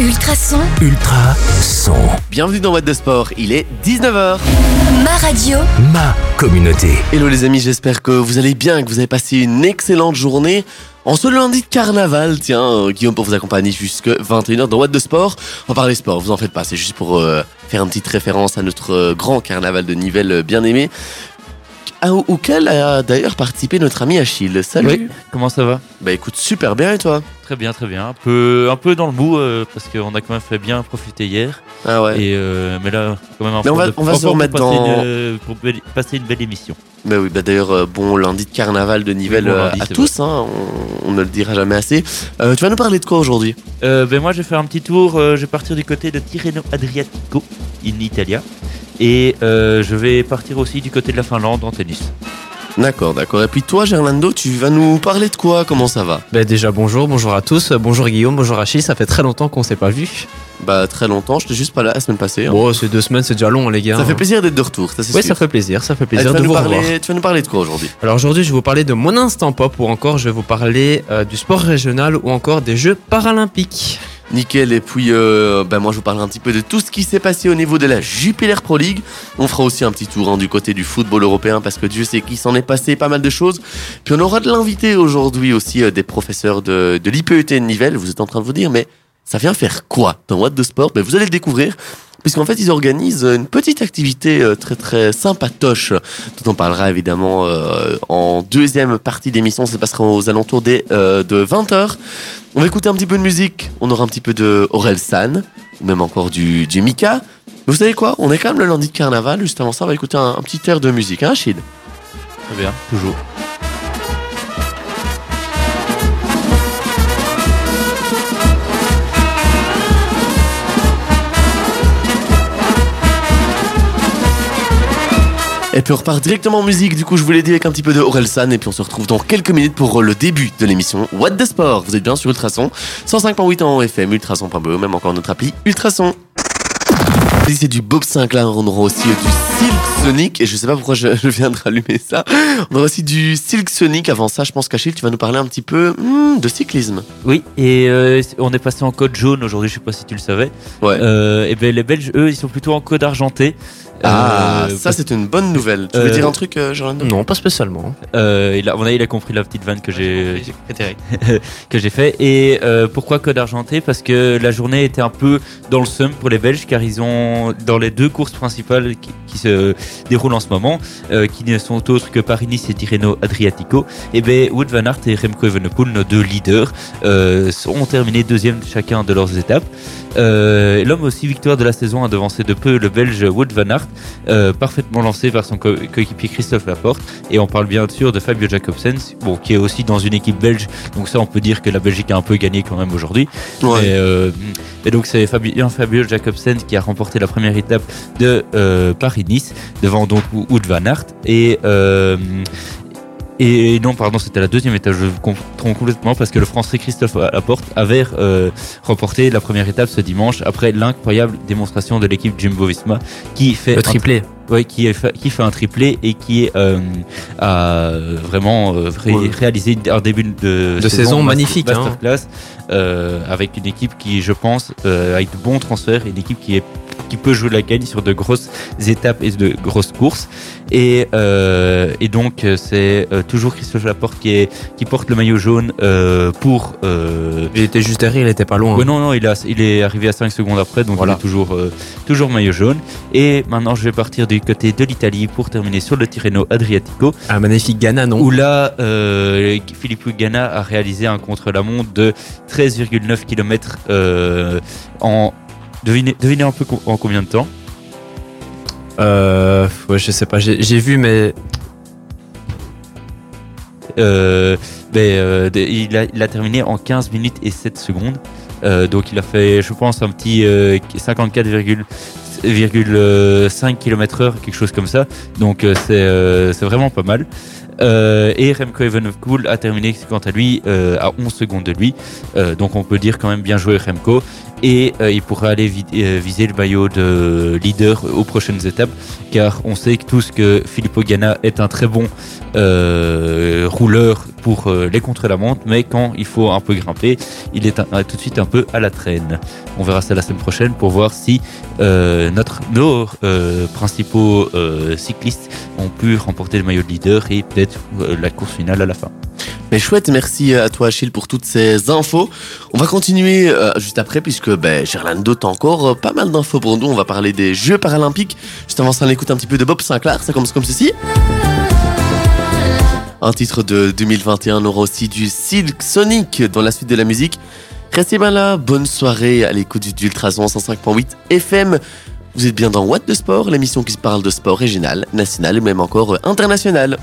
Ultrason, Ultra son. Bienvenue dans What de Sport, il est 19h. ma radio, Ma communauté. Hello les amis, j'espère que vous allez bien, que vous avez passé une excellente journée. En ce lundi de carnaval, tiens, euh, Guillaume pour vous accompagner jusque 21h dans What de Sport. On va parler sport, vous en faites pas, c'est juste pour euh, faire une petite référence à notre euh, grand carnaval de Nivelles bien aimé. Ah, au- auquel a d'ailleurs participé notre ami Achille. Salut Oui, comment ça va? Bah écoute, super bien et toi? Très bien, très bien. Un peu, un peu dans le mou euh, parce qu'on a quand même fait bien profiter hier. Ah ouais Et euh, mais là, quand même un Mais on va- de- on va se remettre pour dans- une, euh, pour belle- passer une belle émission. Bah oui, bah d'ailleurs, bon lundi de carnaval de Nivelles Oui, bon lundi, à tous, hein, on, on ne le dira jamais assez. Euh, tu vas nous parler de quoi aujourd'hui? Ben moi, je vais faire un petit tour. je vais partir du côté de Tirreno Adriatico, in Italia. Et euh, je vais partir aussi du côté de la Finlande en tennis. D'accord, d'accord. Et puis toi, Gerlando, tu vas nous parler de quoi? Comment ça va? Ben déjà bonjour, bonjour à tous, bonjour Guillaume, bonjour Achille, ça fait très longtemps qu'on s'est pas vu. Bah très longtemps, je t'ai juste pas là la semaine passée. hein. Bon, c'est deux semaines, c'est déjà long les gars. ça fait hein. plaisir d'être de retour, ça c'est Oui, sûr. ça fait plaisir, ça fait plaisir tu, vas de nous vous revoir. parler, tu vas nous parler de quoi aujourd'hui? Alors aujourd'hui, je vais vous parler de mon instant pop ou encore je vais vous parler euh, du sport régional ou encore des Jeux paralympiques. Nickel, et puis euh, bah, moi je vous parlerai un petit peu de tout ce qui s'est passé au niveau de la Jupiler Pro League. On fera aussi un petit tour hein, du côté du football européen parce que Dieu sait qu'il s'en est passé pas mal de choses. Puis on aura de l'invité aujourd'hui aussi euh, des professeurs de, de l'IPET Nivelles. Vous êtes en train de vous dire, mais ça vient faire quoi dans What de Sport? Ben, Vous allez le découvrir. Puisqu'en fait, ils organisent une petite activité euh, très très sympatoche, dont on parlera évidemment euh, en deuxième partie d'émission. Ça se passera aux alentours des, euh, de 20h. On va écouter un petit peu de musique. On aura un petit peu de Aurel San, ou même encore du, du Mika. Vous savez quoi? On est quand même le lundi de carnaval. Juste avant ça, on va écouter un, un petit air de musique, hein, Chid Très bien, toujours. Et puis on repart directement en musique. Du coup, je vous l'ai dit avec un petit peu de Aurel San. Et puis on se retrouve dans quelques minutes pour le début de l'émission What the Sport. Vous êtes bien sur Ultrason 105.8 en FM, ultrason.be, même encore notre appli Ultrason. C'est du Bob Sinclair, on aura aussi euh, du Silk Sonic. Et je sais pas pourquoi je, je viens de rallumer ça. On aura aussi du Silk Sonic. Avant ça, je pense qu'Achille, tu vas nous parler un petit peu hmm, de cyclisme. Oui, et euh, on est passé en code jaune aujourd'hui. Je sais pas si tu le savais. Ouais. Euh, et ben les Belges, eux, ils sont plutôt en code argenté. Ah, Euh, ça c'est une bonne nouvelle. Tu veux Euh, dire un truc, euh, Jordan Non, pas spécialement. Euh, il a, mon avis, il a compris la petite vanne que j'ai que j'ai fait. Et euh, pourquoi code argenté? Parce que la journée était un peu dans le seum pour les Belges, car ils ont dans les deux courses principales qui, qui se déroulent en ce moment, euh, qui ne sont autres que Paris-Nice et Tirreno Adriatico. Et ben Wout van Aert et Remco Evenepoel, nos deux leaders, euh, ont terminé deuxième chacun de leurs étapes. Euh, L'homme aussi victoire de la saison a devancé de peu le Belge Wout van Aert, euh, parfaitement lancé vers son co- coéquipier Christophe Laporte. Et on parle bien sûr de Fabio Jacobsen, bon, qui est aussi dans une équipe belge. Donc ça, on peut dire que la Belgique a un peu gagné quand même aujourd'hui. Ouais. Et, euh, et donc c'est Fabio, Fabio Jacobsen qui a remporté la première étape de Paris-Nice devant donc Wout van Aert. Et et non, pardon, c'était la deuxième étape. Je me trompe complètement parce que le Français Christophe Laporte avait euh, remporté la première étape ce dimanche après l'incroyable démonstration de l'équipe Jumbo-Visma qui fait Le un triplé. Ouais, qui, est qui fait un triplé et qui euh, a vraiment euh, ré- Ouais. réalisé un début de, De saison master- magnifique, hein. masterclass, euh, avec une équipe qui, je pense, euh, avec de bons transferts, une équipe qui est qui peut jouer la gagne sur de grosses étapes et de grosses courses. Et, euh, et donc euh, c'est euh, toujours Christophe Laporte qui, est, qui porte le maillot jaune euh, pour euh, Il était juste derrière, il était pas loin. Ouais, non, non, il, a, il est arrivé à 5 secondes après, donc Voilà. il est toujours, toujours maillot jaune. Et maintenant, je vais partir du côté de l'Italie pour terminer sur le Tirreno Adriatico, Un magnifique Ghana, non? Où là, Philippe Ganna a réalisé un contre-la-montre de 13,9 km en. Devinez, devinez un peu en combien de temps Euh, ouais, je sais pas, j'ai vu, mais Euh, ben, euh, il, a, terminé en 15 minutes et 7 secondes. Euh, donc il a fait, je pense, un petit euh, 54,5 km heure, quelque chose comme ça. Donc c'est vraiment pas mal. Et Remco Evenepoel a terminé quant à lui à 11 secondes de lui. Donc on peut dire quand même bien joué Remco. Et euh, il pourra aller euh, viser le maillot de leader aux prochaines étapes. Car on sait que tous que Filippo Ganna est un très bon euh, rouleur pour les contre-la-montre, mais quand il faut un peu grimper, il est tout de suite un peu à la traîne. On verra ça la semaine prochaine pour voir si notre, nos principaux cyclistes ont pu remporter le maillot de leader et peut-être la course finale à la fin. Mais chouette, merci à toi Achille pour toutes ces infos. On va continuer euh, juste après puisque ben, Gerlando encore euh, pas mal d'infos pour nous. On va parler des Jeux paralympiques. Juste avant ça, on écoute un petit peu de Bob Sinclair, ça commence comme ceci. Un titre de 2021, on aura aussi du Silk Sonic dans la suite de la musique. Restez bien là, bonne soirée à l'écoute d'Ultrason 105.8 FM. Vous êtes bien dans What de Sport, l'émission qui se parle de sport régional, national et même encore international.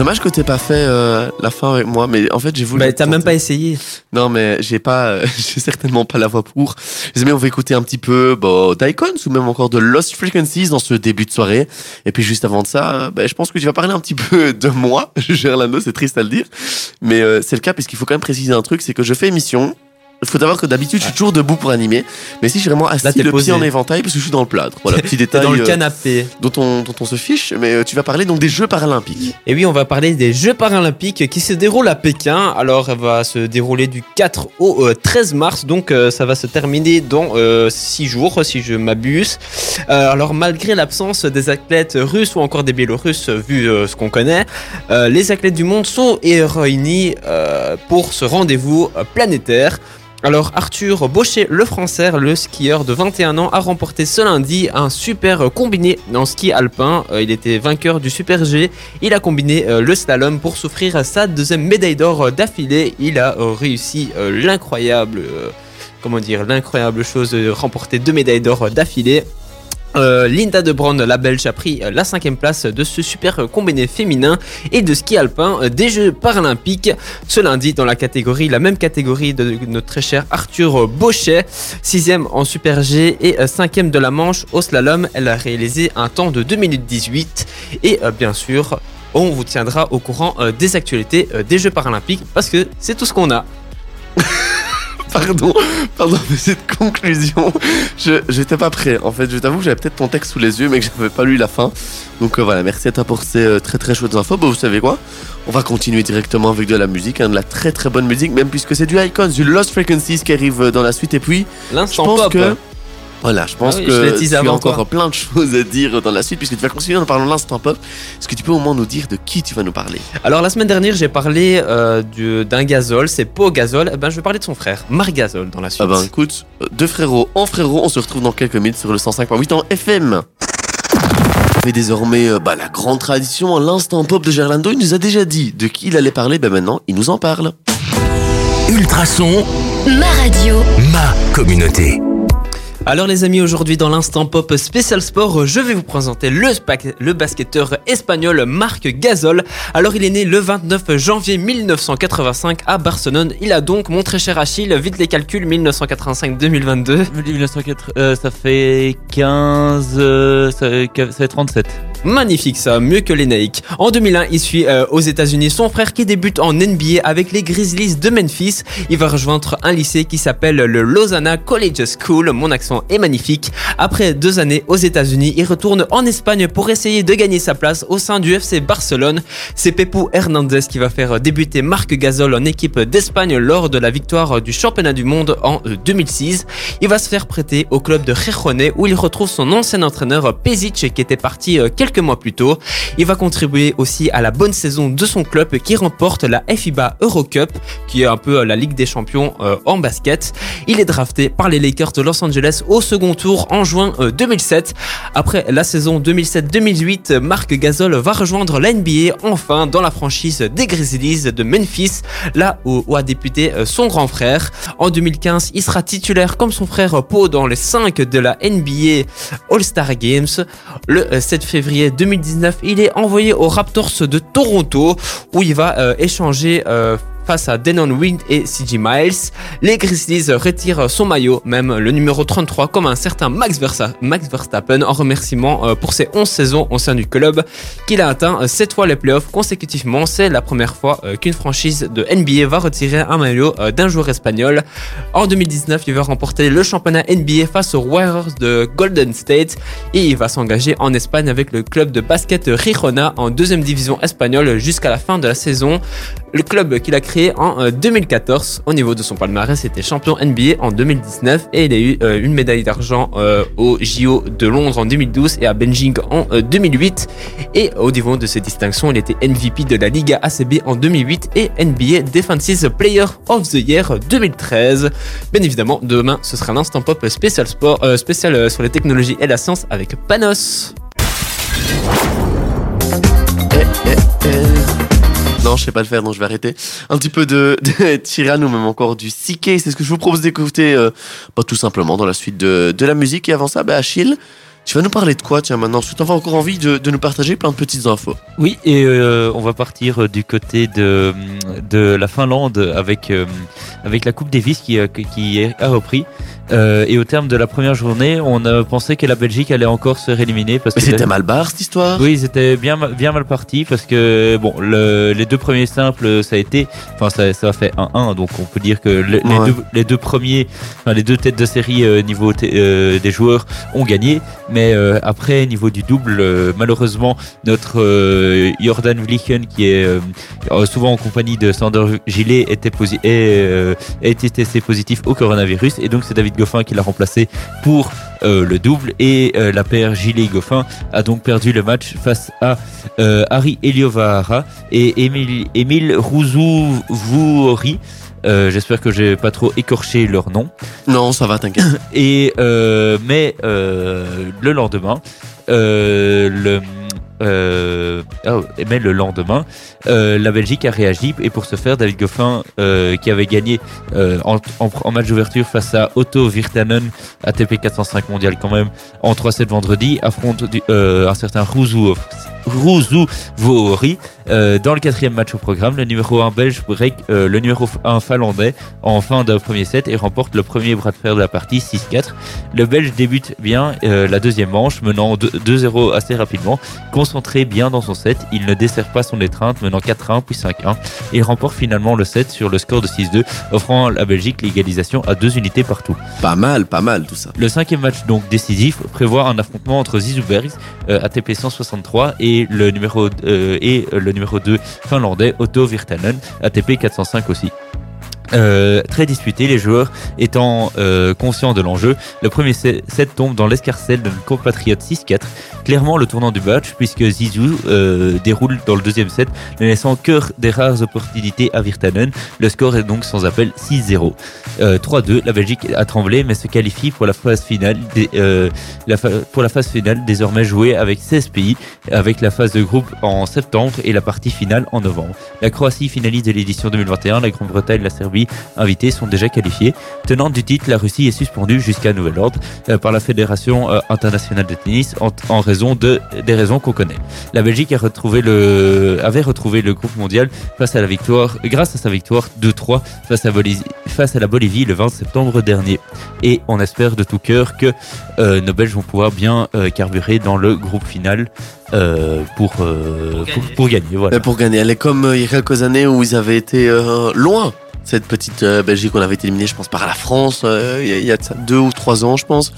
Dommage que t'aies pas fait euh, la fin avec moi, mais en fait j'ai voulu. Mais t'as même pas essayé. Non, mais j'ai pas, j'ai certainement pas la voix pour. Mais on va écouter un petit peu bon, d'Icons ou même encore de Lost Frequencies dans ce début de soirée. Et puis juste avant de ça, ben, je pense que tu vas parler un petit peu de moi, Gerlando, c'est triste à le dire, mais euh, c'est le cas puisqu'il faut quand même préciser un truc, c'est que je fais émission faut savoir que d'habitude, je suis toujours debout pour animer. Mais si je suis vraiment assis, le pied en éventail, parce que je suis dans le plâtre. Voilà, petit détail. dans le euh, canapé. dont, on, dont on se fiche. Mais euh, tu vas parler donc des Jeux paralympiques. Et oui, on va parler des Jeux paralympiques qui se déroulent à Pékin. Alors, elle va se dérouler du 4 au 13 euh, mars. Donc, ça va se terminer dans 6 jours, si je m'abuse. alors, malgré l'absence des athlètes russes ou encore des biélorusses, vu ce qu'on connaît, les athlètes du monde sont réunis pour ce rendez-vous planétaire. Alors Arthur Baucher, le français, le skieur de 21 ans, a remporté ce lundi un super combiné en ski alpin. Euh, il était vainqueur du Super G. Il a combiné euh, le slalom pour s'offrir sa deuxième médaille d'or d'affilée. Il a euh, réussi l'incroyable, comment dire, l'incroyable chose de remporter deux médailles d'or d'affilée. Euh, Linda de Brand, la Belge, a pris euh, la cinquième place de ce super combiné féminin et de ski alpin euh, des Jeux paralympiques ce lundi dans la catégorie, la même catégorie de notre très cher Arthur Bauchet, sixième en super G et cinquième de la manche au slalom. Elle a réalisé un temps de 2 minutes 18 et bien sûr, on vous tiendra au courant des actualités des Jeux paralympiques parce que c'est tout ce qu'on a. pardon, pardon, mais cette conclusion, je j'étais pas prêt. En fait, je t'avoue que j'avais peut-être ton texte sous les yeux, mais que j'avais pas lu la fin. Donc euh, voilà, merci à toi pour ces euh, très très chouettes infos. Bon, vous savez quoi? On va continuer directement avec de la musique, hein, de la très très bonne musique, même puisque c'est du Icons, du Lost Frequencies qui arrive euh, dans la suite. Et puis, l'instant pop. Que, voilà, je pense ah que tu as encore plein de choses à dire dans la suite, puisque tu vas continuer en parlant de l'instant pop. Est-ce que tu peux au moins nous dire de qui tu vas nous parler? Alors, la semaine dernière, j'ai parlé euh, d'un gazole, c'est Pau Gazole. Eh ben, je vais parler de son frère, Marc Gazole, dans la suite. Ah ben, écoute, deux frérots en frérots, on se retrouve dans quelques minutes sur le 105.8 en FM. Mais désormais, euh, bah, la grande tradition, l'instant pop de Gerlando, il nous a déjà dit de qui il allait parler, ben maintenant, il nous en parle. Ultrason, ma radio, ma communauté. Alors les amis, aujourd'hui dans l'instant pop spécial sport, je vais vous présenter le, le basketteur espagnol Marc Gasol. Alors il est né le 29 janvier 1985 à Barcelone. Il a donc, mon très cher Achille, vite les calculs, 1985-2022. Euh, ça fait 15... Euh, ça, fait 37. Magnifique ça, mieux que les Nike. En 2001, il suit euh, aux États-Unis son frère qui débute en NBA avec les Grizzlies de Memphis. Il va rejoindre un lycée qui s'appelle le Lausanne College School. Mon accent est magnifique. Après deux années aux États-Unis, il retourne en Espagne pour essayer de gagner sa place au sein du FC Barcelone. C'est Pepu Hernandez qui va faire débuter Marc Gasol en équipe d'Espagne lors de la victoire du championnat du monde en 2006. Euh, il va se faire prêter au club de Gijón où il retrouve son ancien entraîneur Pezic qui était parti euh, quelques mois plus tôt. Il va contribuer aussi à la bonne saison de son club qui remporte la FIBA Eurocup, qui est un peu la Ligue des Champions euh, en basket. Il est drafté par les Lakers de Los Angeles au second tour en juin 2007. Euh, Après la saison 2007-2008, Marc Gasol va rejoindre la NBA enfin dans la franchise des Grizzlies de Memphis, là où, a débuté euh, son grand frère. En 2015, il sera titulaire comme son frère Poe dans les 5 de la NBA All-Star Games. Le 7 février 2019, il est envoyé aux Raptors de Toronto où il va euh, échanger euh, face à Denon Wind et CG Miles. Les Grizzlies retirent son maillot, même le numéro 33, comme un certain Max, Verstappen, en remerciement euh, pour ses 11 saisons au sein du club, qu'il a atteint 7 fois les playoffs consécutivement. C'est la première fois euh, qu'une franchise de NBA va retirer un maillot euh, d'un joueur espagnol. En 2019, il va remporter le championnat NBA face aux Warriors de Golden State et il va s'engager en Espagne avec le club de basket Rijona en deuxième division espagnole jusqu'à la fin de la saison. Le club qu'il a créé en 2014. Au niveau de son palmarès, était champion NBA en 2019 et il a eu euh, une médaille d'argent euh, au JO de Londres en 2012 et à Beijing en 2008. Euh, et au niveau de ses distinctions, il était MVP de la Liga ACB en 2008 et NBA Defensive Player of the Year 2013. Bien évidemment, demain, ce sera l'instant pop spécial sport, spécial sur les technologies et la science avec Panos. Non, je sais pas le faire, donc je vais arrêter. Un petit peu de, de ou même encore du CK, c'est ce que je vous propose d'écouter euh, bah, tout simplement dans la suite de, de la musique. Et avant ça, bah, Achille, tu vas nous parler de quoi, tiens, maintenant? Parce que encore envie de, de, nous partager plein de petites infos. Oui, et euh, on va partir du côté de, de la Finlande avec, euh, avec la Coupe Davis qui, qui a repris. Euh, et au terme de la première journée, on a pensé que la Belgique allait encore se rééliminer parce que c'était mal barre cette histoire? Oui, c'était bien bien mal parti parce que bon, le, les deux premiers simples, ça a été, enfin ça, ça a fait 1-1, donc on peut dire que les, deux, les deux premiers, enfin, les deux têtes de série euh, niveau euh, des joueurs ont gagné, mais euh, après niveau du double, malheureusement notre Jordan Vlichen qui est souvent en compagnie de Sander Gillet était et, été testé positif au coronavirus. Et donc c'est David Goffin qui l'a remplacé pour euh, le double et euh, la paire Gillet Goffin a donc perdu le match face à euh, Harry Eliovara et Emile, Emile J'espère que j'ai pas trop écorché leur nom. Non, ça va, t'inquiète. Et mais le lendemain, le euh, oh, mais le lendemain, euh, la Belgique a réagi et pour ce faire, David Goffin, euh, qui avait gagné en, match d'ouverture face à Otto Virtanen, ATP 405 mondial quand même, en 3-7 vendredi, affronte un certain Rouzou Vohori. Euh, dans le quatrième match au programme, le numéro 1 belge break euh, le numéro 1 finlandais en fin de premier set et remporte le premier bras de fer de la partie 6-4. Le belge débute bien euh, la deuxième manche, menant 2-0 assez rapidement. Concentré bien dans son set, il ne dessert pas son étreinte, menant 4-1 puis 5-1 et remporte finalement le set sur le score de 6-2, offrant à la Belgique l'égalisation à deux unités partout. Pas mal, pas mal tout ça. Le cinquième match donc décisif prévoit un affrontement entre Zizou Bergs, ATP 163 et et le numéro, euh, et le numéro 2 finlandais Otto Virtanen, ATP 405 aussi. Euh, très disputé, les joueurs étant euh, conscients de l'enjeu. Le premier set tombe dans l'escarcelle de compatriote 6-4, clairement le tournant du match, puisque Zizou euh, déroule dans le deuxième set, ne laissant que des rares opportunités à Virtanen. Le score est donc sans appel 6-0. 3-2, la Belgique a tremblé, mais se qualifie pour la phase finale, la pour la phase finale désormais jouée avec 16 pays, avec la phase de groupe en septembre et la partie finale en novembre. La Croatie finalise l'édition 2021, la Grande-Bretagne, la Serbie invités sont déjà qualifiés. Tenante du titre, la Russie est suspendue jusqu'à nouvel ordre euh, par la Fédération euh, internationale de tennis en, raison de des raisons qu'on connaît. La Belgique a retrouvé le, avait retrouvé le groupe mondial face à la victoire, grâce à sa victoire 2-3 face à, face à la Bolivie le 20 septembre dernier. Et on espère de tout cœur que euh, nos Belges vont pouvoir bien carburer dans le groupe final pour, pour, gagner. Voilà. Pour gagner. Elle est comme il y a quelques années où ils avaient été loin cette petite euh, Belgique, on avait été éliminé, je pense, par la France euh, il y, a deux ou trois ans, je pense.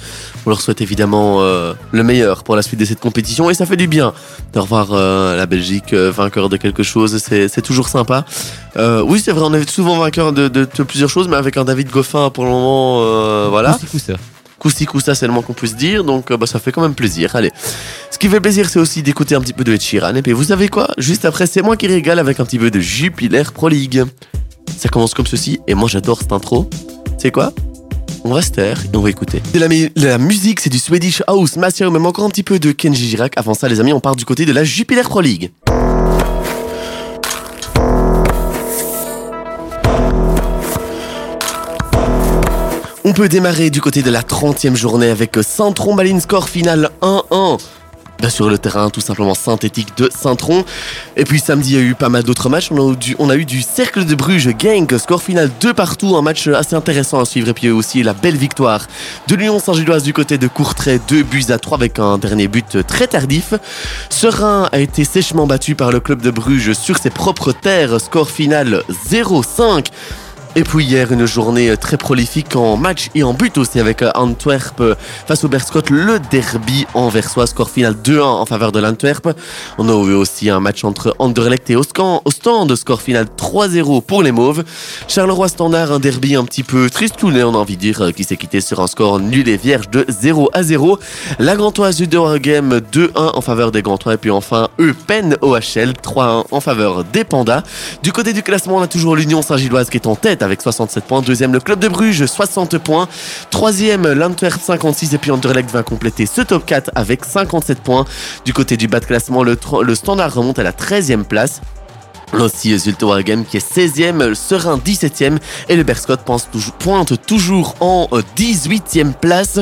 On leur souhaite évidemment euh, le meilleur pour la suite de cette compétition et ça fait du bien de revoir la Belgique vainqueur de quelque chose. C'est toujours sympa. oui, c'est vrai, on est souvent vainqueur de, de, plusieurs choses, mais avec un David Goffin pour le moment, voilà. Coussi c'est le moins qu'on puisse dire, donc bah, ça fait quand même plaisir. Allez. Ce qui fait plaisir, c'est aussi d'écouter un petit peu de Ed Sheeran. Et puis vous savez quoi? Juste après, c'est moi qui régale avec un petit peu de Jupiler Pro League. Ça commence comme ceci, et moi j'adore cette intro. C'est quoi? On va se et on va écouter. La, musique, c'est du Swedish House, Master, même encore un petit peu de Kenji Girac. Avant ça, les amis, on part du côté de la Jupiler Pro League. On peut démarrer du côté de la 30e journée avec Centron score final 1-1 Sûr, le terrain tout simplement synthétique de Saint-Tron. Et puis samedi, il y a eu pas mal d'autres matchs. On a, eu du, on a eu du Cercle de Bruges, Genk, score final 2 partout, un match assez intéressant à suivre. Et puis aussi la belle victoire de l'Union Saint-Gilloise du côté de Courtrai, 2 buts à 3 avec un dernier but très tardif. Serein a été sèchement battu par le club de Bruges sur ses propres terres, score final 0-5. Et puis hier, une journée très prolifique en match et en but aussi avec Antwerp face au Berscott, le derby anversois, score final 2-1 en faveur de l'Antwerp. On a eu aussi un match entre Anderlecht et Ostende, score final 3-0 pour les Mauves. Charleroi Standard, un derby un petit peu tristouné, on a envie de dire, qui s'est quitté sur un score nul et vierge de 0 à 0. La Gantoise du Game 2-1 en faveur des Gantois et puis enfin Eupen OHL 3-1 en faveur des Pandas. Du côté du classement, on a toujours l'Union Saint-Gilloise qui est en tête avec 67 points. Deuxième, le club de Bruges, 60 points. Troisième, l'Antwerp, 56. Et puis Anderlecht va compléter ce top 4 avec 57 points. Du côté du bas de classement, le, standard remonte à la 13e place. Aussi Zulte Waregem qui est 16e, Serein 17e et le Berscott pointe toujours en 18e place.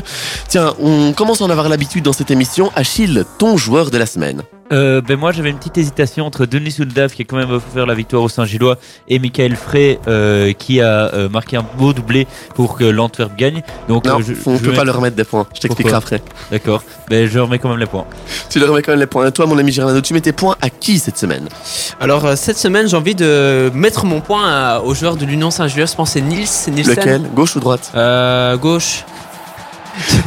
Tiens, on commence à en avoir l'habitude dans cette émission. Achille, ton joueur de la semaine euh, ben moi j'avais une petite hésitation entre Denis Souldav qui a quand même offert la victoire au Saint-Gillois et Michael Frey euh, qui a euh, marqué un beau doublé pour que l'Antwerp gagne. Donc non, je, on ne peut pas leur remettre des points. Je t'expliquerai après. D'accord. Ben je remets quand même les points. Tu leur remets quand même les points. Et toi mon ami Gérard, tu mets tes points à qui cette semaine? Alors cette semaine j'ai envie de mettre mon point au joueur de l'Union Saint-Gillois. Je pense c'est Nils. Nielsen. Lequel? Gauche ou droite? Gauche.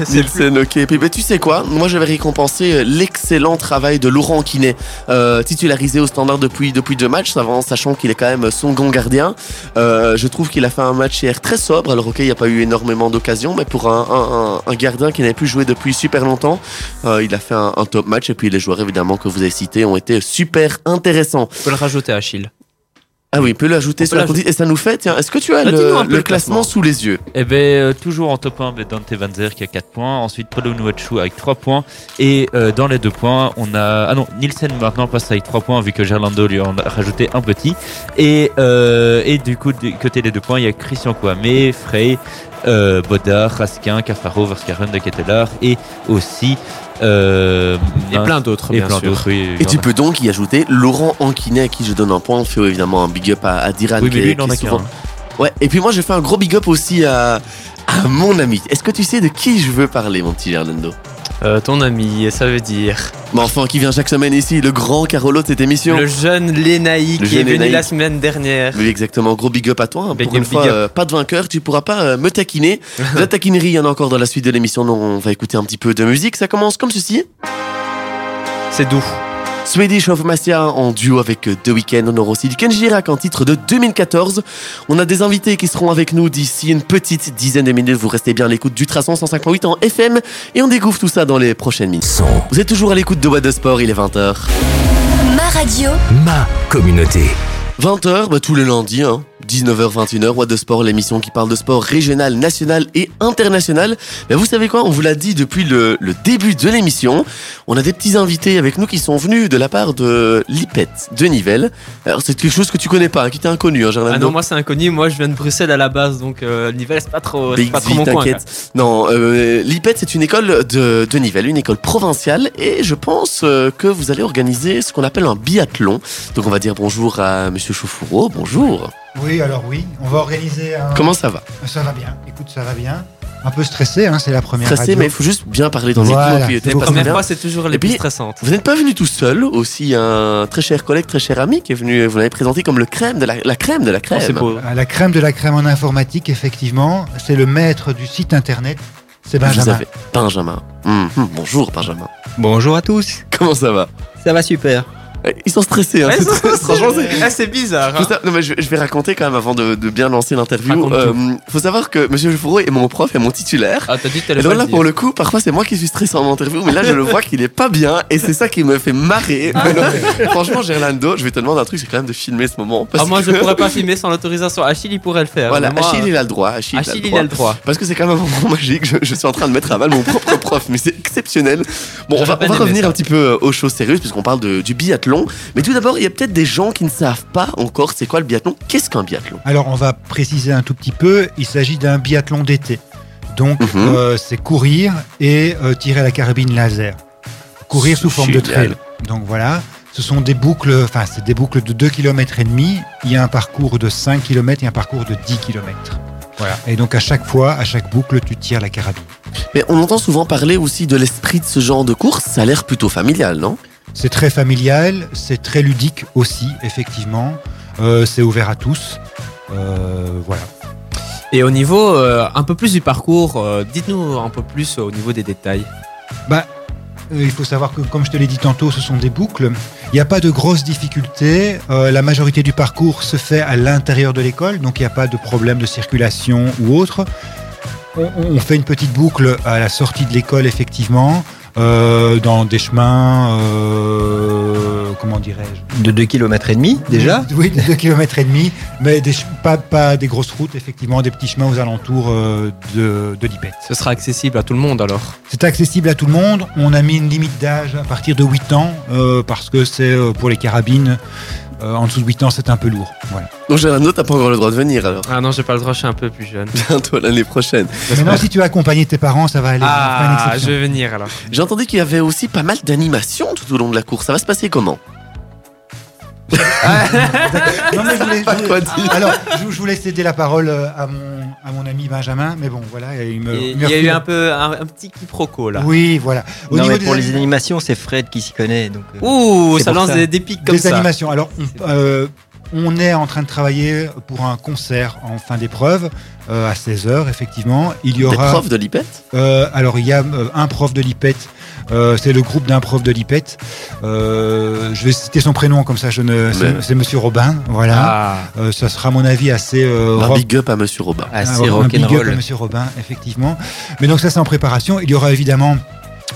Nielsen, ok. Et puis, bah, tu sais quoi? Moi, j'avais récompensé euh, l'excellent travail de Laurent Quinet, euh, titularisé au standard depuis, depuis deux matchs, sachant qu'il est quand même son grand gardien. Euh, je trouve qu'il a fait un match hier très sobre. Alors, ok, il n'y a pas eu énormément d'occasions, mais pour un, un, gardien qui n'avait plus joué depuis super longtemps, il a fait un, top match. Et puis, les joueurs, évidemment, que vous avez cités ont été super intéressants. Je peux le rajouter, Achille. Ah oui, il peut l'ajouter sur la Et ça nous fait, tiens, est-ce que tu as le, classement, sous les yeux? Eh bien, euh, toujours en top 1, Dante Vanzer qui a 4 points. Ensuite, Polo Nuachu avec 3 points. Et euh, dans les 2 points, on a. Ah non, Nielsen maintenant passe avec 3 points vu que Gerlando lui en a rajouté un petit. Et, euh, et du coup, du côté des 2 points, il y a Christian Kouame, Frey, euh, Bodar, Raskin, Cafaro, Verskaren de Kettelar et aussi euh, et plein d'autres, bien sûr. et tu peux donc y ajouter Laurent Anquinet, à qui je donne un point. On fait évidemment un big up à, Diran. Oui, mais lui, il en a souvent... Ouais, et puis moi, je fais un gros big up aussi à, à mon ami. Est-ce que tu sais de qui je veux parler, mon petit Gerlando euh, ton ami, ça veut dire. Mais enfin, qui vient chaque semaine ici, le grand Carolo de cette émission. Le jeune Lenaï qui est venu la semaine dernière. Oui, exactement. Gros big up à toi. Hein. Pour une fois, euh, pas de vainqueur, tu pourras pas euh, me taquiner. la taquinerie, il y en a encore dans la suite de l'émission. Donc, on va écouter un petit peu de musique. Ça commence comme ceci. C'est doux. Swedish of Massia en duo avec The Weeknd. On aura aussi du Kenji Girac en titre de 2014. On a des invités qui seront avec nous d'ici une petite dizaine de minutes. Vous restez bien à l'écoute du Traçon 158 en FM et on découvre tout ça dans les prochaines minutes. Vous êtes toujours à l'écoute de What de Sport, il est 20h. Ma radio. Ma communauté. 20h, bah, tous les lundis, hein. 19h-21h, What de Sport, l'émission qui parle de sport régional, national et international. Mais vous savez quoi On vous l'a dit depuis le, début de l'émission. On a des petits invités avec nous qui sont venus de la part de l'IPET de Nivelles. Alors c'est quelque chose que tu connais pas, hein, qui t'est inconnu, hein, Ah non, moi c'est inconnu. Moi je viens de Bruxelles à la base, donc euh, Nivelles c'est pas trop, pas trop mon coin. Non, euh, l'IPET c'est une école de, de Nivelles, une école provinciale, et je pense euh, que vous allez organiser ce qu'on appelle un biathlon. Donc on va dire bonjour à Monsieur Chauffourreau. Bonjour. Oui, alors oui, on va organiser un... Comment ça va Ça va bien, écoute, ça va bien. Un peu stressé, hein, c'est la première Stressé, mais il faut juste bien parler dans voilà, les La première fois, c'est toujours les plus stressantes. Vous n'êtes pas venu tout seul, aussi un très cher collègue, très cher ami qui est venu, vous l'avez présenté comme le crème de la, crème de la crème. Oh, la crème de la crème en informatique, effectivement. C'est le maître du site internet, c'est Benjamin. Benjamin. Hum, hum, bonjour Benjamin. Bonjour à tous. Comment ça va? Ça va super. Ils sont stressés. Hein, c'est bizarre. Hein. Non, mais je, vais raconter quand même avant de, bien lancer l'interview. Euh, faut savoir que Monsieur Fourreau est mon prof et mon titulaire. Ah, t'as dit Et donc là, pour le coup, parfois c'est moi qui suis stressé en interview, mais là je le vois qu'il est pas bien et c'est ça qui me fait marrer. Ah. franchement, Gerlando, je vais te demander un truc, c'est quand même de filmer ce moment. ah, moi je pourrais pas filmer sans l'autorisation. Achille, il pourrait le faire. Voilà, Achille, il a le droit. Achille, il, a le droit. Parce que c'est quand même un moment magique. Je, suis en train de mettre à mal mon propre prof, mais c'est exceptionnel. Bon, on va, revenir un petit peu euh, aux choses sérieuses puisqu'on parle du biathlon. Mais tout d'abord, il y a peut-être des gens qui ne savent pas encore c'est quoi le biathlon. Qu'est-ce qu'un biathlon? Alors, on va préciser un tout petit peu. Il s'agit d'un biathlon d'été. Donc, mhm. euh, c'est courir et euh, tirer la carabine laser. courir sous forme de trail. Donc voilà, ce sont des boucles, enfin c'est des boucles de 2 km et demi. Il y a un parcours de 5 km et un parcours de 10 km. Voilà. Et donc à chaque fois, à chaque boucle, tu tires la carabine. Mais on entend souvent parler aussi de l'esprit de ce genre de course. Ça a l'air plutôt familial, non? C'est très familial, c'est très ludique aussi, effectivement. Euh, c'est ouvert à tous. Euh, voilà. Et au niveau euh, un peu plus du parcours, dites-nous un peu plus au niveau des détails. Bah, il faut savoir que, comme je te l'ai dit tantôt, ce sont des boucles. Il n'y a pas de grosses difficultés. Euh, la majorité du parcours se fait à l'intérieur de l'école, donc il n'y a pas de problème de circulation ou autre. On, on fait une petite boucle à la sortie de l'école, effectivement, euh, dans des chemins, euh, comment dirais-je? De 2 km et demi déjà? Oui, de 2 km et demi, mais des, pas, pas des grosses routes, effectivement, des petits chemins aux alentours euh, de, de Lipet. Ce sera accessible à tout le monde alors? C'est accessible à tout le monde. On a mis une limite d'âge à partir de 8 ans euh, parce que c'est euh, pour les carabines. Euh, en dessous de 8 ans, c'est un peu lourd. Voilà. Donc j'ai un autre, t'as pas encore le droit de venir alors. Ah non, j'ai pas le droit, je suis un peu plus jeune. Bientôt l'année prochaine. Maintenant, si tu as accompagné tes parents, ça va aller. Ah, je vais venir alors. J'ai entendu qu'il y avait aussi pas mal d'animations tout au long de la course. Ça va se passer comment? Non, mais je voulais- Pas je- quoi dire. Alors, je, je voulais céder la parole euh, à mon, à mon ami Benjamin, mais bon, voilà. Il, me, il y a eu un peu un, un petit quiproquo là. Oui, voilà. Au Non, niveau mais des pour les anim- animations, c'est Fred qui s'y connaît. Donc, euh, Ouh, ça lance ça. des, des pics comme des ça. animations. Alors, on, euh, on est en train de travailler pour un concert en fin d'épreuve euh, à 16h, effectivement. Il y Des aura. profs de l'IPET Euh, alors, il y a euh, un prof de l'IPET. Euh, c'est le groupe d'un prof de l'IPET. Euh, je vais citer son prénom comme ça. Je ne. Mais- C'est Monsieur Robin. Voilà. Ah. Euh, ça sera à mon avis assez. euh, Un rock- big up à Monsieur Robin. assez un big up à. Monsieur Robin, effectivement. Mais donc ça, c'est en préparation. Il y aura évidemment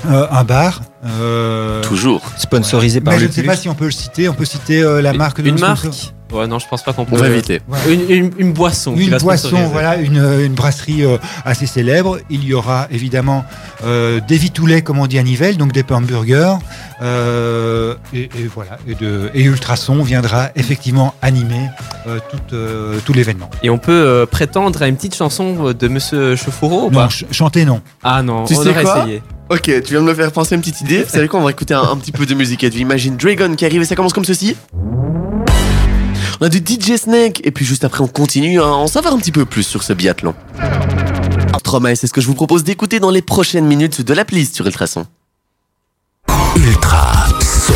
euh, un bar. euh, Toujours. Sponsorisé par mais je ne sais pas si on peut le citer. On peut citer euh, la marque de Une marque? Ouais, non, je pense pas qu'on peut. On va éviter. Voilà. Une, une, une boisson. Une boisson, voilà, une, une brasserie euh, assez célèbre. Il y aura évidemment euh, des vitoulets, comme on dit à Nivelles, donc des hamburgers. Euh, et, et voilà, et, de, et Ultrason viendra effectivement animer euh, tout, euh, tout l'événement. Et on peut euh, prétendre à une petite chanson de Monsieur Chauffourreau ou Non, pas? ch- chanter non. Ah non, Tu on sais aurait quoi? essayé. Ok, tu viens de me faire penser à une petite idée. Vous savez quoi On va écouter un, un petit peu de musique et Imagine Dragon qui arrive et ça commence comme ceci. On a du DJ Snake et puis juste après on continue à en savoir un petit peu plus sur ce biathlon. Tromae, c'est ce que je vous propose d'écouter dans les prochaines minutes de la playlist sur Ultrason. Ultra son.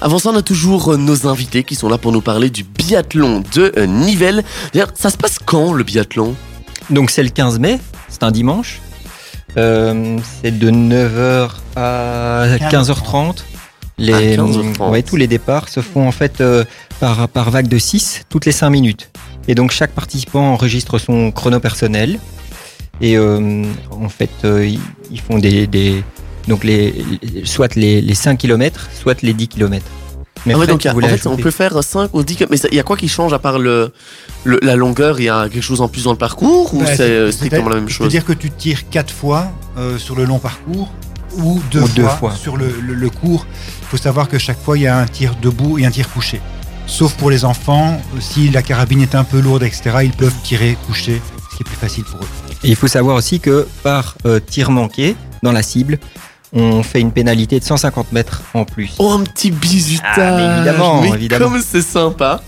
Avant ça, on a toujours euh, nos invités qui sont là pour nous parler du biathlon de euh, Nivelles. D'ailleurs, ça se passe quand le biathlon? Donc c'est le 15 mai, c'est un dimanche. Euh, c'est de 9h à 15h30. Les, À 15h30. ouais, tous les départs se font en fait euh, par, par vague de 6 toutes les 5 minutes. Et donc chaque participant enregistre son chrono personnel. Et euh, en fait, euh, ils, font des, des- donc les, les- soit les, les 5 km, soit les 10 km. Mais Ah ouais, Fred, donc, tu en voulais fait, on peut faire 5 ou 10 Mais il y a quoi qui change à part le, le- la longueur Il y a quelque chose en plus dans le parcours ou Bah, c'est euh, strictement la même chose? C'est-à-dire que tu tires quatre fois euh, sur le long parcours ou deux, Ou fois, deux fois. sur le, le- le court. Il faut savoir que chaque fois, il y a un tir debout et un tir couché. Sauf pour les enfants, si la carabine est un peu lourde, etc., ils peuvent tirer couché, ce qui est plus facile pour eux. Et il faut savoir aussi que par euh, tir manqué dans la cible, on fait une pénalité de 150 mètres en plus. Oh, un petit bisutage Ah, mais évidemment, Mais évidemment. comme c'est sympa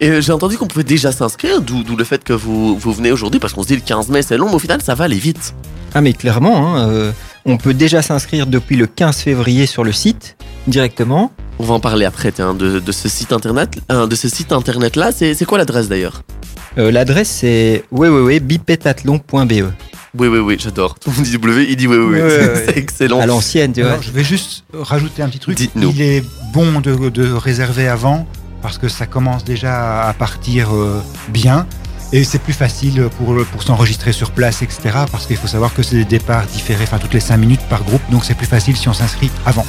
et euh, j'ai entendu qu'on pouvait déjà s'inscrire, d'où d'où le fait que vous, vous venez aujourd'hui, parce qu'on se dit le 15 mai c'est long, mais au final ça va aller vite. Ah mais clairement, hein, euh, on peut déjà s'inscrire depuis le 15 février sur le site directement. On va en parler après tiens, de, de ce site internet, euh, de ce site internet là. C'est quoi l'adresse d'ailleurs? Euh, L'adresse c'est www.bipetathlon.be Oui, oui, oui, j'adore. Tout le monde dit W, il dit oui, oui, oui. C'est- excellent. à l'ancienne, tu vois. Alors, je vais juste rajouter un petit truc. Dites-nous. Il est bon de, de réserver avant parce que ça commence déjà à partir euh, bien. Et c'est plus facile pour, pour s'enregistrer sur place, etc. Parce qu'il faut savoir que c'est des départs différés, enfin toutes les 5 minutes par groupe. Donc c'est plus facile si on s'inscrit avant.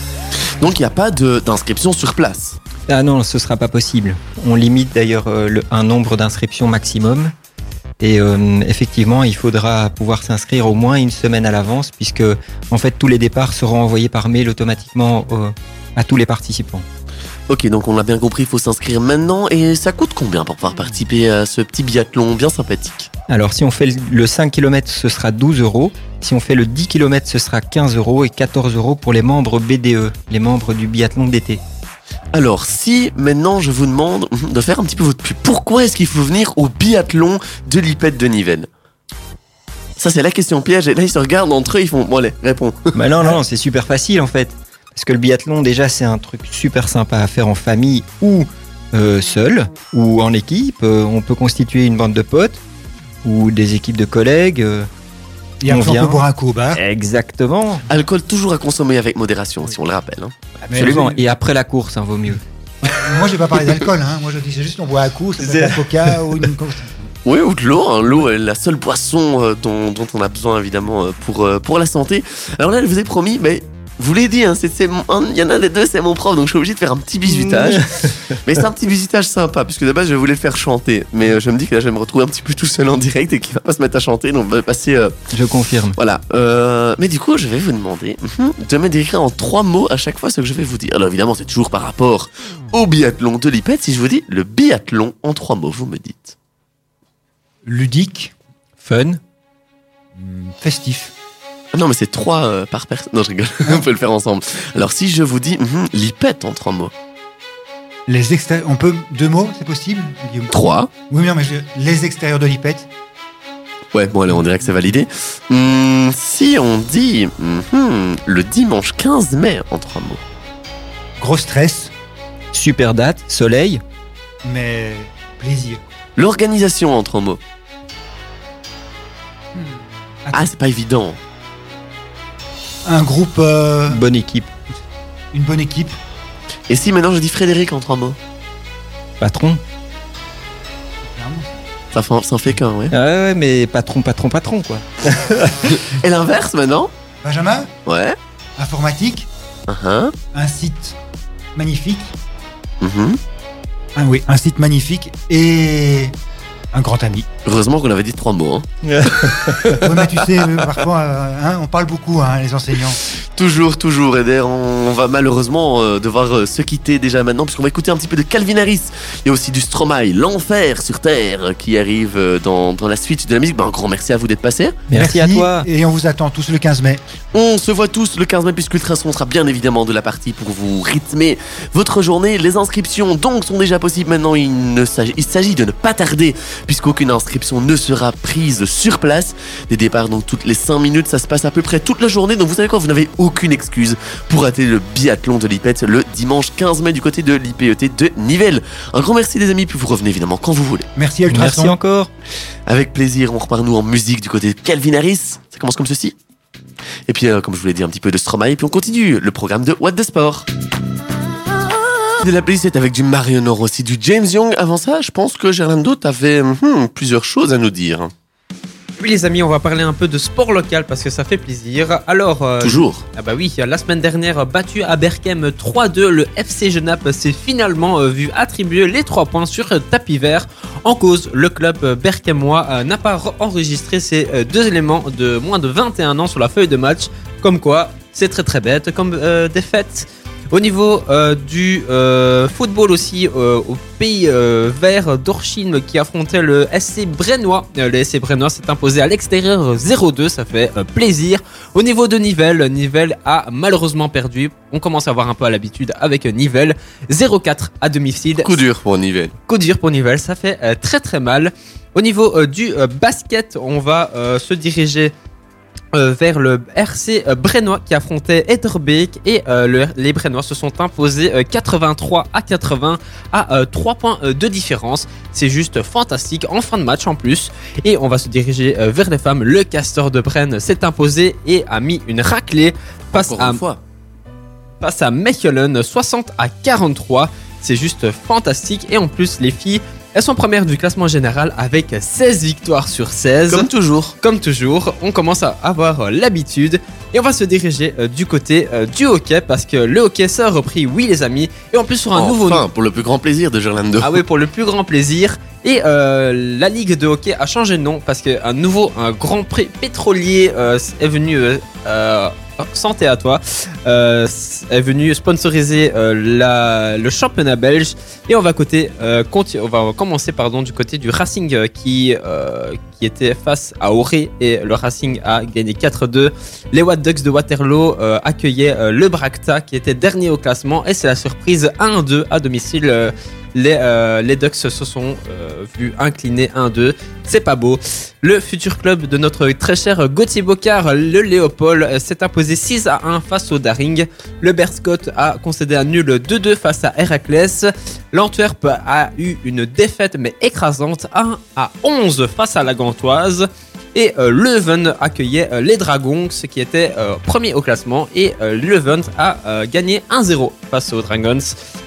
Donc il n'y a pas d'inscription sur place. Ah non, ce sera pas possible. On limite d'ailleurs euh, un nombre d'inscriptions maximum. Et euh, effectivement, il faudra pouvoir s'inscrire au moins une semaine à l'avance, puisque en fait tous les départs seront envoyés par mail automatiquement euh, à tous les participants. Ok, donc on l'a bien compris, il faut s'inscrire maintenant. Et ça coûte combien pour pouvoir participer à ce petit biathlon bien sympathique Alors, si on fait le 5 km, ce sera 12 euros. Si on fait le 10 km, ce sera 15 euros et 14 euros pour les membres BDE, les membres du biathlon d'été. Alors, si maintenant je vous demande de faire un petit peu votre pub, pourquoi est-ce qu'il faut venir au biathlon de l'IPET de Nivelles? Ça, c'est la question piège. Et là, ils se regardent entre eux, ils font Bon, allez, réponds. Bah non, non, c'est super facile en fait. Parce que le biathlon, déjà, c'est un truc super sympa à faire en famille ou euh, seul, ou en équipe. Euh, on peut constituer une bande de potes ou des équipes de collègues. euh, Et On après, on boire un coup au bar. Exactement. Alcool toujours à consommer avec modération, si on le rappelle. hein. Absolument. Et après la course, hein, vaut mieux. Moi, j'ai pas parlé d'alcool. Hein. Moi, je disais juste on boit un coup, être un coca ou une. Oui, ou de l'eau. hein. L'eau est la seule boisson euh, dont, dont on a besoin, évidemment, pour, euh, pour la santé. Alors là, je vous ai promis, mais vous l'ai dit, hein, il y en a des deux, c'est mon prof, donc je suis obligé de faire un petit bisutage. mais c'est un petit bisutage sympa, puisque de base, je voulais le faire chanter. Mais euh, je me dis que là, je vais me retrouver un petit peu tout seul en direct et qu'il va pas se mettre à chanter, donc on va passer. euh, Je confirme. voilà. Euh, mais du coup, je vais vous demander mhm, de me décrire en trois mots à chaque fois ce que je vais vous dire. Alors évidemment, c'est toujours par rapport au biathlon de l'IPET. Si je vous dis le biathlon en trois mots, vous me dites. Ludique, Fun. festif. Non, mais c'est trois euh, par personne. Non, je rigole. On peut le faire ensemble. Alors, si je vous dis mhm, l'IPET en trois mots. Les extérieurs. On peut. Deux mots, c'est possible Guillaume? Trois. Oui, non, mais je- les extérieurs de l'IPET. Ouais, bon, allez, on dirait que c'est validé. Hum, si on dit mhm, le dimanche 15 mai en trois mots. Gros stress, Super date. Soleil. mais plaisir. L'organisation en trois mots. Attends. Ah, c'est pas évident. Un groupe. euh, Bonne équipe. une bonne équipe. Et si maintenant je dis Frédéric en trois mots Patron. Clairement. Ça fait, ça en fait qu'un, ouais. Ah ouais, mais patron, patron, patron, quoi. Et l'inverse maintenant Benjamin, Ouais. informatique, Uh-huh. un site magnifique. Mhm. Ah oui, un site magnifique et un grand ami. Heureusement qu'on avait dit trois mots. Hein. Ouais, mais tu sais, euh, parfois, euh, hein, on parle beaucoup, hein, les enseignants. Toujours, toujours. Et d'ailleurs, on va malheureusement euh, devoir euh, se quitter déjà maintenant, puisqu'on va écouter un petit peu de Calvin Harris. Il y a aussi du Stromae, l'enfer sur Terre, qui arrive euh, dans, dans la suite de la musique. Ben, un grand merci à vous d'être passé. Merci, à toi. Et on vous attend tous le 15 mai. On se voit tous le 15 mai, puisque Ultrason sera bien évidemment de la partie pour vous rythmer votre journée. Les inscriptions donc sont déjà possibles maintenant. Il, ne s'agit- il s'agit de ne pas tarder, puisqu'aucune inscription ne sera prise sur place. Des départs donc toutes les 5 minutes, ça se passe à peu près toute la journée. Donc vous savez quoi, vous n'avez aucune excuse pour rater le biathlon de l'IPET le dimanche 15 mai du côté de l'IPET de Nivelles. Un grand merci les amis, puis vous revenez évidemment quand vous voulez. Merci à. Merci encore. Avec plaisir, on repart nous en musique du côté de Calvin Harris. Ça commence comme ceci. Et puis, euh, comme je vous l'ai dit, un petit peu de Stromae. Et puis on continue le programme de What the Sport. De la playlist avec du Marion aussi, du James Young. Avant ça, je pense que Gerlando, t'avais hmm, plusieurs choses à nous dire. Oui les amis, on va parler un peu de sport local parce que ça fait plaisir. Alors, euh, Toujours. ah bah oui, la semaine dernière, battu à Berkem 3-2, le FC Genappe s'est finalement euh, vu attribuer les 3 points sur tapis vert. En cause, le club berkemois euh, n'a pas re- enregistré ces euh, deux éléments de moins de 21 ans sur la feuille de match. Comme quoi, c'est très très bête comme euh, défaite. Au niveau euh, du euh, football aussi, euh, au pays vert d'Orchine qui affrontait le SC Brennois. Le SC Brennois s'est imposé à l'extérieur 0-2, ça fait plaisir. Au niveau de Nivelles, Nivelles a malheureusement perdu. On commence à avoir un peu à l'habitude avec Nivelles. 0-4 à domicile. Coup dur pour Nivelles. Coup dur pour Nivelles, ça fait très très mal. Au niveau du basket, on va se diriger euh, vers le RC euh, Brennois qui affrontait Etterbeek et euh, le- les Brennois se sont imposés euh, 83 à 80 à euh, 3 points de différence. C'est juste fantastique en fin de match en plus. Et on va se diriger vers les femmes. Le Castor de Brenne s'est imposé et a mis une raclée face Encore à une fois. passe à Mechelen 60 à 43. C'est juste fantastique. Et en plus, les filles, elles sont premières du classement général avec 16 victoires sur 16. Comme toujours. Comme toujours, on commence à avoir l'habitude. Et on va se diriger euh, du côté euh, du hockey parce que le hockey ça a repris, oui les amis. Et en plus sur un nouveau Enfin, pour le plus grand plaisir de Gerlando. ah oui, pour le plus grand plaisir. Et euh, la ligue de hockey a changé de nom parce qu'un nouveau, un grand prix pétrolier euh, est venu euh, santé à toi, euh, est venu sponsoriser euh, le championnat belge. Et on va, côté, euh, on va commencer pardon, du côté du Racing qui, qui était face à Auré et le Racing a gagné 4-2. Les White Ducks de Waterloo accueillaient le Bracta qui était dernier au classement et c'est la surprise 1-2 à domicile. Euh, les, Ducks se sont euh, vus incliner 1-2. C'est pas beau. Le futur club de notre très cher Gauthier Bocard, le Léopold, euh, s'est imposé 6 à 1 face au Daring. Le Berscott a concédé un nul 2-2 face à Heracles. L'Antwerp a eu une défaite mais écrasante 1 à 11 face à la Gantoise. Et euh, Leuven accueillait euh, les Dragons, ce qui était euh, premier au classement. Et Leuven a gagné 1-0 face aux Dragons.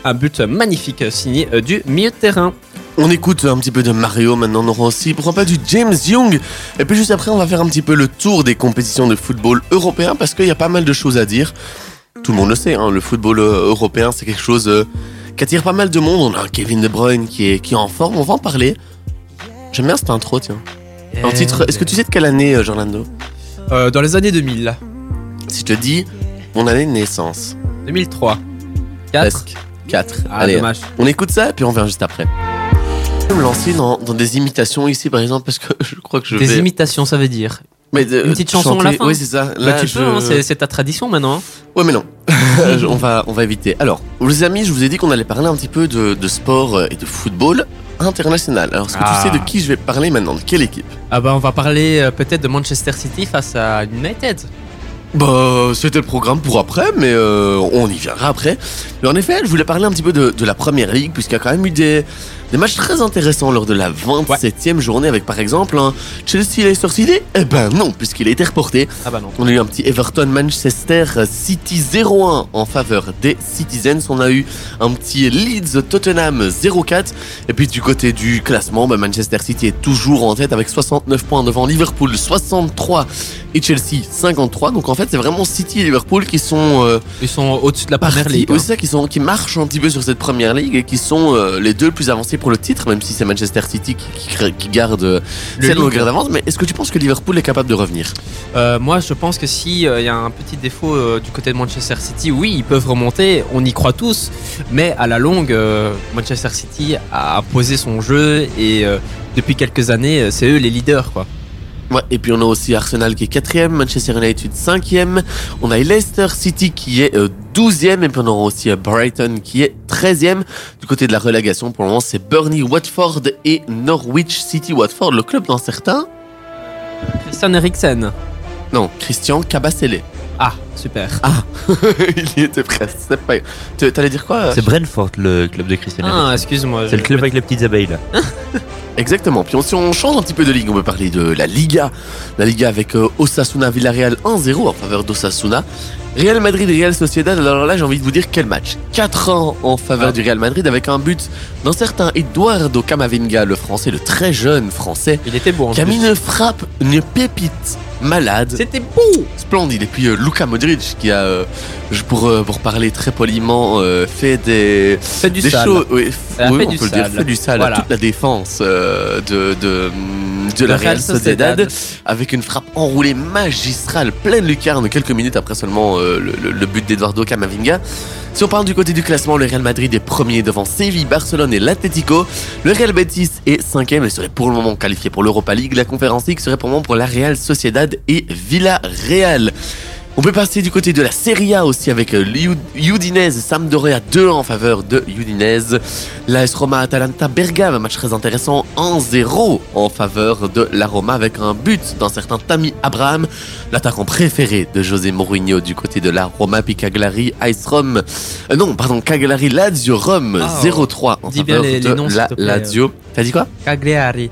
Un but magnifique signé du milieu de terrain. On écoute un petit peu de Mario, maintenant aura aussi, pourquoi pas du James Young? Et puis juste après, on va faire un petit peu le tour des compétitions de football européen parce qu'il y a pas mal de choses à dire. Tout le monde le sait, hein, le football européen, c'est quelque chose qui attire pas mal de monde. On a un Kevin De Bruyne qui est, qui est en forme, on va en parler. J'aime bien cette intro, tiens. En titre, est-ce que tu sais de quelle année, euh, Jorlando Euh, Dans les années 2000, Si je te dis mon année de naissance. 2003, 4. Presque. 4. Ah, Allez, dommage. on écoute ça et puis on revient juste après. Je vais me lancer dans, dans des imitations ici, par exemple, parce que je crois que je Des vais... imitations, ça veut dire. Mais de- Une petite chanson à la chanter- fin Oui, c'est ça. Bah, Là, tu je... peux, hein, c'est ta tradition maintenant. hein. Ouais, mais non. On, va, on va éviter. Alors, les amis, je vous ai dit qu'on allait parler un petit peu de, de sport euh, et de football international. Alors, est-ce que Ah. tu sais de qui je vais parler maintenant? De quelle équipe? Ah bah on va parler euh, peut-être de Manchester City face à United. Bah, c'était le programme pour après, mais euh, on y viendra après. Mais en effet, je voulais parler un petit peu de, de la première ligue, puisqu'il y a quand même eu des, des matchs très intéressants lors de la 27e journée, avec par exemple un Chelsea Leicester City? Eh ben non, puisqu'il a été reporté. Ah bah non. On a eu un petit Everton Manchester City 0-1 en faveur des Citizens. On a eu un petit Leeds Tottenham 0-4. Et puis du côté du classement, bah, Manchester City est toujours en tête avec 69 points devant Liverpool 63 et Chelsea 53. Donc en fait, c'est vraiment City et Liverpool qui sont euh, Ils sont au-dessus de la première ligue. Hein. c'est ça, qui sont qui marchent un petit peu sur cette première ligue et qui sont euh, les deux plus avancés pour le titre, même si c'est Manchester City qui, qui, crée- qui garde euh, cette longueur d'avance. Mais est-ce que tu penses que Liverpool est capable de revenir? Euh, moi, je pense que si il y a un petit défaut euh, du côté de Manchester City, oui, ils peuvent remonter. On y croit tous, mais à la longue, euh, Manchester City a imposé son jeu et euh, depuis quelques années, euh, c'est eux les leaders, quoi. Ouais, et puis on a aussi Arsenal qui est quatrième, Manchester United cinquième, on a Leicester City qui est euh, douzième, et puis on aura aussi euh, Brighton qui est treizième. Du côté de la relégation, pour le moment, c'est Burnley, Watford et Norwich City. Watford, le club d'un certain Christian Eriksen. Non, Christian Cabasele. Ah, super. Il y était presque. c'est Pas... Tu- T'allais dire quoi C'est Brentford, le club de Christian Eriksen. Ah, excuse-moi. C'est le club avec les petites abeilles là. Exactement. Puis on- si on change un petit peu de ligue, on peut parler de la Liga. La Liga avec euh, Osasuna Villarreal 1-0 en faveur d'Osasuna. Real Madrid et Real Sociedad. Alors là, j'ai envie de vous dire quel match. 4 ans en faveur Ah. du Real Madrid avec un but d'un certain Eduardo Camavinga, le français, le très jeune français, Il était beau. en qui a mis plus. une frappe, une pépite malade. C'était beau. Splendide. Et puis euh, Luka Modric qui a, euh, pour, euh, pour parler très poliment, euh, fait des, C'est du des sale. choses, oui, oui, fait on du peut le dire, sale. fait du sale Voilà. à toute la défense euh, de, de, de la Real Sociedad, avec une frappe enroulée magistrale, pleine lucarne, quelques minutes après seulement euh, le but d'Eduardo Camavinga. Si on parle du côté du classement, le Real Madrid est premier devant Séville, Barcelone et l'Atlético. Le Real Betis est cinquième et serait pour le moment qualifié pour l'Europa League. La Conférence League serait pour le moment pour la Real Sociedad et Villarreal. On peut passer du côté de la Serie A aussi avec euh, l'U- Udinese, Sampdoria 2 en faveur de Udinese. L'AS Roma Atalanta Bergame, un match très intéressant 1-0 en faveur de la Roma avec un but d'un certain Tammy Abraham, l'attaquant préféré de José Mourinho du côté de la Roma, puis Cagliari Ice Rome. Euh, non, pardon, Cagliari Lazio Rome Ah, 0-3 en faveur les- de les noms, s'il la. Lazio. T'as dit quoi? Cagliari.